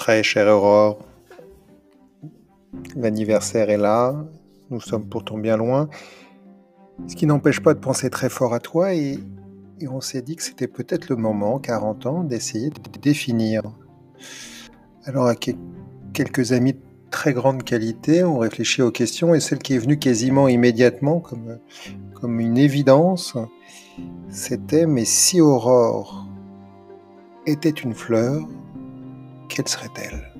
Très chère Aurore, l'anniversaire est là, nous sommes pourtant bien loin, ce qui n'empêche pas de penser très fort à toi et, on s'est dit que c'était peut-être le moment, 40 ans, d'essayer de définir. Alors à quelques amis de très grande qualité ont réfléchi aux questions et celle qui est venue quasiment immédiatement comme, comme une évidence, c'était mais si Aurore était une fleur, quelle serait-elle?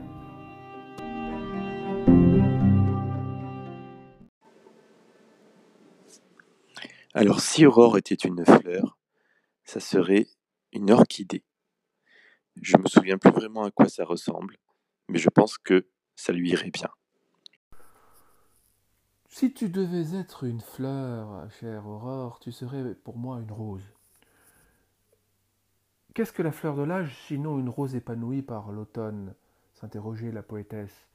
Alors si Aurore était une fleur, ça serait une orchidée. Je me souviens plus vraiment à quoi ça ressemble, mais je pense que ça lui irait bien. Si tu devais être une fleur, chère Aurore, tu serais pour moi une rose. Qu'est-ce que la fleur de l'âge, sinon une rose épanouie par l'automne? s'interrogeait la poétesse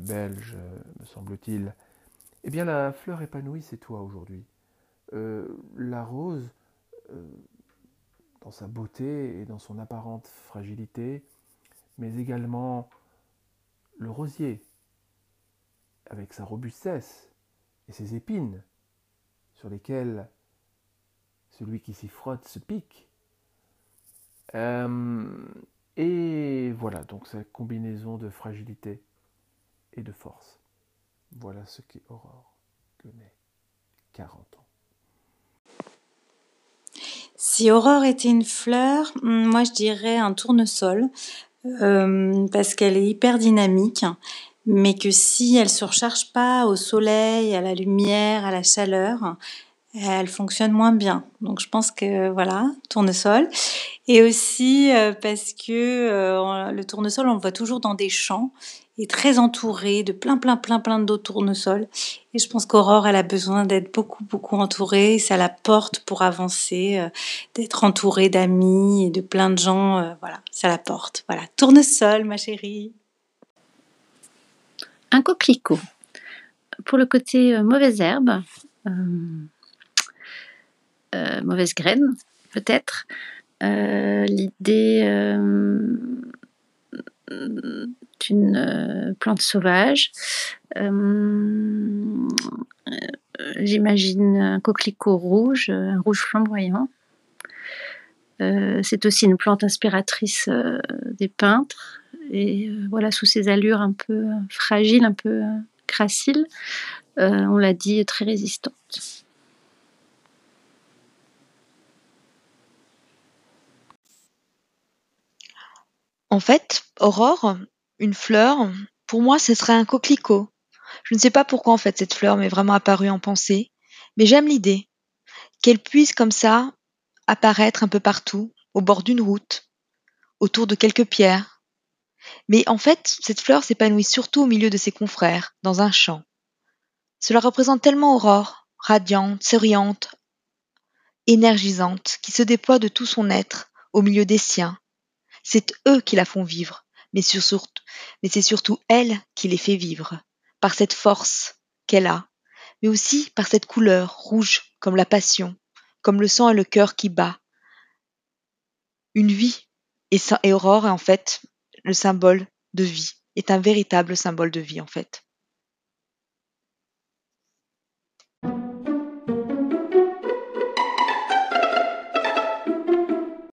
belge, me semble-t-il. Eh bien, la fleur épanouie, c'est toi aujourd'hui. Euh, la rose, euh, dans sa beauté et dans son apparente fragilité, mais également le rosier, avec sa robustesse et ses épines, sur lesquelles celui qui s'y frotte se pique, euh, et voilà, donc cette combinaison de fragilité et de force. Voilà ce qu'est Aurore Guenet, 40 ans. Si Aurore était une fleur, hmm, moi je dirais un tournesol, euh, parce qu'elle est hyper dynamique, mais que si elle ne se recharge pas au soleil, à la lumière, à la chaleur, elle fonctionne moins bien. Donc je pense que voilà, tournesol. Et aussi euh, parce que euh, le tournesol, on le voit toujours dans des champs et très entouré de plein, plein, plein, plein d'autres tournesols. Et je pense qu'Aurore, elle a besoin d'être beaucoup, beaucoup entourée. Ça la porte pour avancer, euh, d'être entourée d'amis et de plein de gens. voilà, ça la porte. Voilà, tournesol, ma chérie. Un coquelicot. Pour le côté mauvaise herbe, mauvaise graine, peut-être. Euh, l'idée euh, d'une plante sauvage. J'imagine un coquelicot rouge, un rouge flamboyant. c'est aussi une plante inspiratrice des peintres. Et voilà, sous ses allures un peu fragiles, un peu crassiles, on l'a dit, très résistante. En fait, Aurore, une fleur, pour moi, ce serait un coquelicot. Je ne sais pas pourquoi en fait cette fleur m'est vraiment apparue en pensée, mais j'aime l'idée qu'elle puisse comme ça apparaître un peu partout, au bord d'une route, autour de quelques pierres. Mais en fait, cette fleur s'épanouit surtout au milieu de ses confrères, dans un champ. Cela représente tellement Aurore, radiante, souriante, énergisante, qui se déploie de tout son être au milieu des siens, c'est eux qui la font vivre, mais, c'est surtout elle qui les fait vivre, par cette force qu'elle a, mais aussi par cette couleur rouge comme la passion, comme le sang et le cœur qui bat. Une vie, et, et Aurore est en fait le symbole de vie, est un véritable symbole de vie en fait.